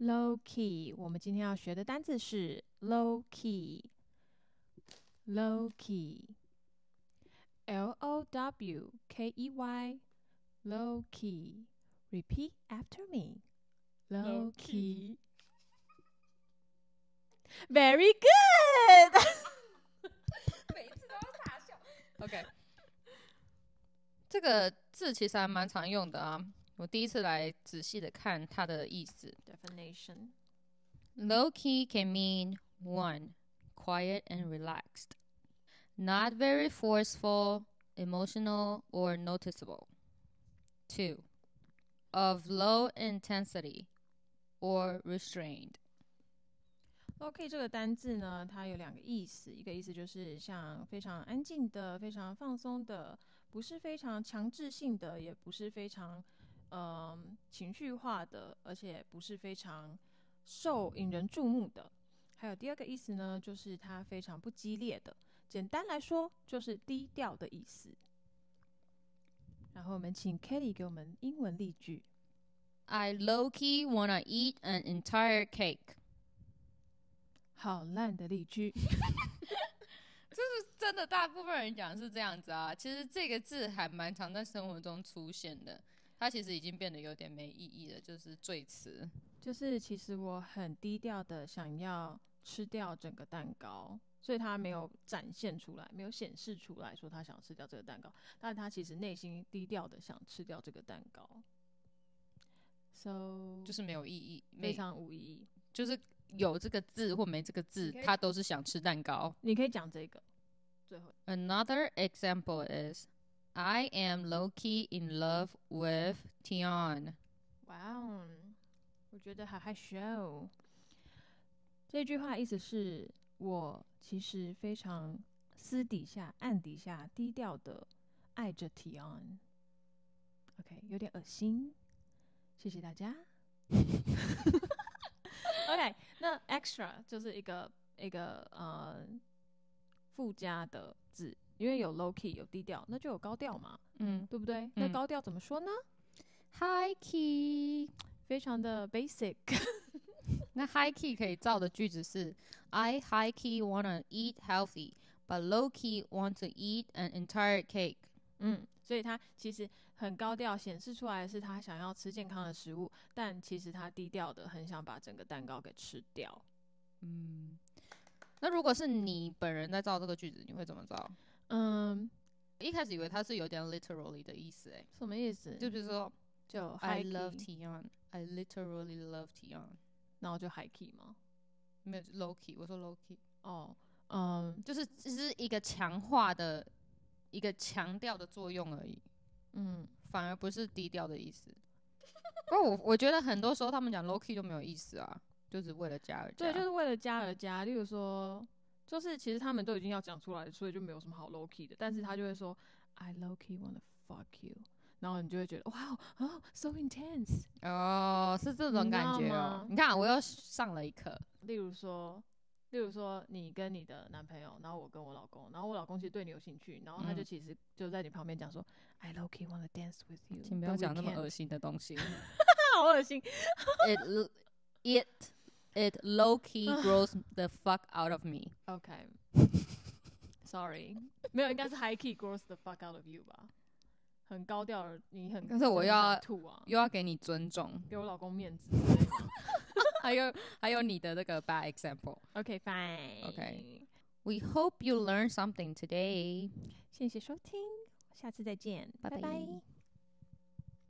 Low key，我们今天要学的单字是 low key。Low key，L O W K E Y，low key。Repeat after me. Low Low key. Very good. 每次都要大笑。OK，这个字其实还蛮常用的啊。我第一次来仔细的看它的意思。 Definition. Low key can mean one, quiet and relaxed, not very forceful, emotional, or noticeable. Two, of low intensity or restrained. OK，这个单字呢，它有两个意思，一个意思就是像非常安静的、非常放松的，不是非常强制性的，也不是非常 呃情绪化的，而且不是非常受引人注目的。还有第二个意思呢，就是它非常不激烈的，简单来说就是低调的意思。然后我们请 Kelly 给我们英文例句。I low key wanna eat an entire cake. 好烂的例句，真的，大部分人讲是这样子啊。其实这个字还蛮常在生活中出现的，它其实已经变得有点没意义了，就是最词。就是其实我很低调的想要吃掉整个蛋糕，所以他没有展现出来，没有显示出来说他想吃掉这个蛋糕，但他其实内心低调的想吃掉这个蛋糕。So 就是没有意义，非常无意义。就是有这个字或没这个字他都是想吃蛋糕。你可以讲这个，最后 Another example is I am low key in love with Tion. 哇哦，我觉得好害羞。这句话意思是我其实非常私底下、暗底下、低调的爱着 Tion。OK，有点恶心，谢谢大家。OK，那 extra 就是一个一个呃附加的字，因为有 low key 有低调，那就有高调嘛，嗯对不对？那嗯高调怎么说呢？，High key。非常的 basic。那 high key 可以造的句子是 I high key wanna eat healthy, but low key want to eat an entire cake. 嗯，所以他其实很高调，显示出来是他想要吃健康的食物，但其实他低调的很想把整个蛋糕给吃掉。嗯，那如果是你本人在造这个句子，你会怎么造？嗯，一开始以为它是有点 literally 的意思，哎，什么意思？就比如说就 I love key，Tion, I literally love Tion，然后就 high key 吗？没有 low key，我说 low key，哦，嗯就是只是一个强化的一个强调的作用而已，嗯，反而不是低调的意思。不过我我觉得很多时候他们讲 low key 都没有意思啊，就只为了加而加。对，就是为了加而加。例如说，就是其实他们都已经要讲出来，所以就没有什么好 low key 的，但是他就会说 I low key wanna fuck you，然后你就会觉得哇哦，so intense。哦，是这种感觉哦吗。你看，我又上了一课。例如说，例如说你跟你的男朋友，然后我跟我老公，然后我老公其实对你有兴趣，然后他就嗯其实就在你旁边讲说、i low key wanna dance with you，请不要讲那么恶心的东西。好恶心。it it it low key grows the fuck out of me。 OK，sorry，没有，应该是 high key grows the fuck out of you 吧？很高调的，你很，但是我真的想要吐啊，又要给你尊重，给我老公面子之类的。还有还有你的那个 bad example。 OK，fine。 OK We hope you learned something today. 谢谢收听，下次再见，拜拜拜拜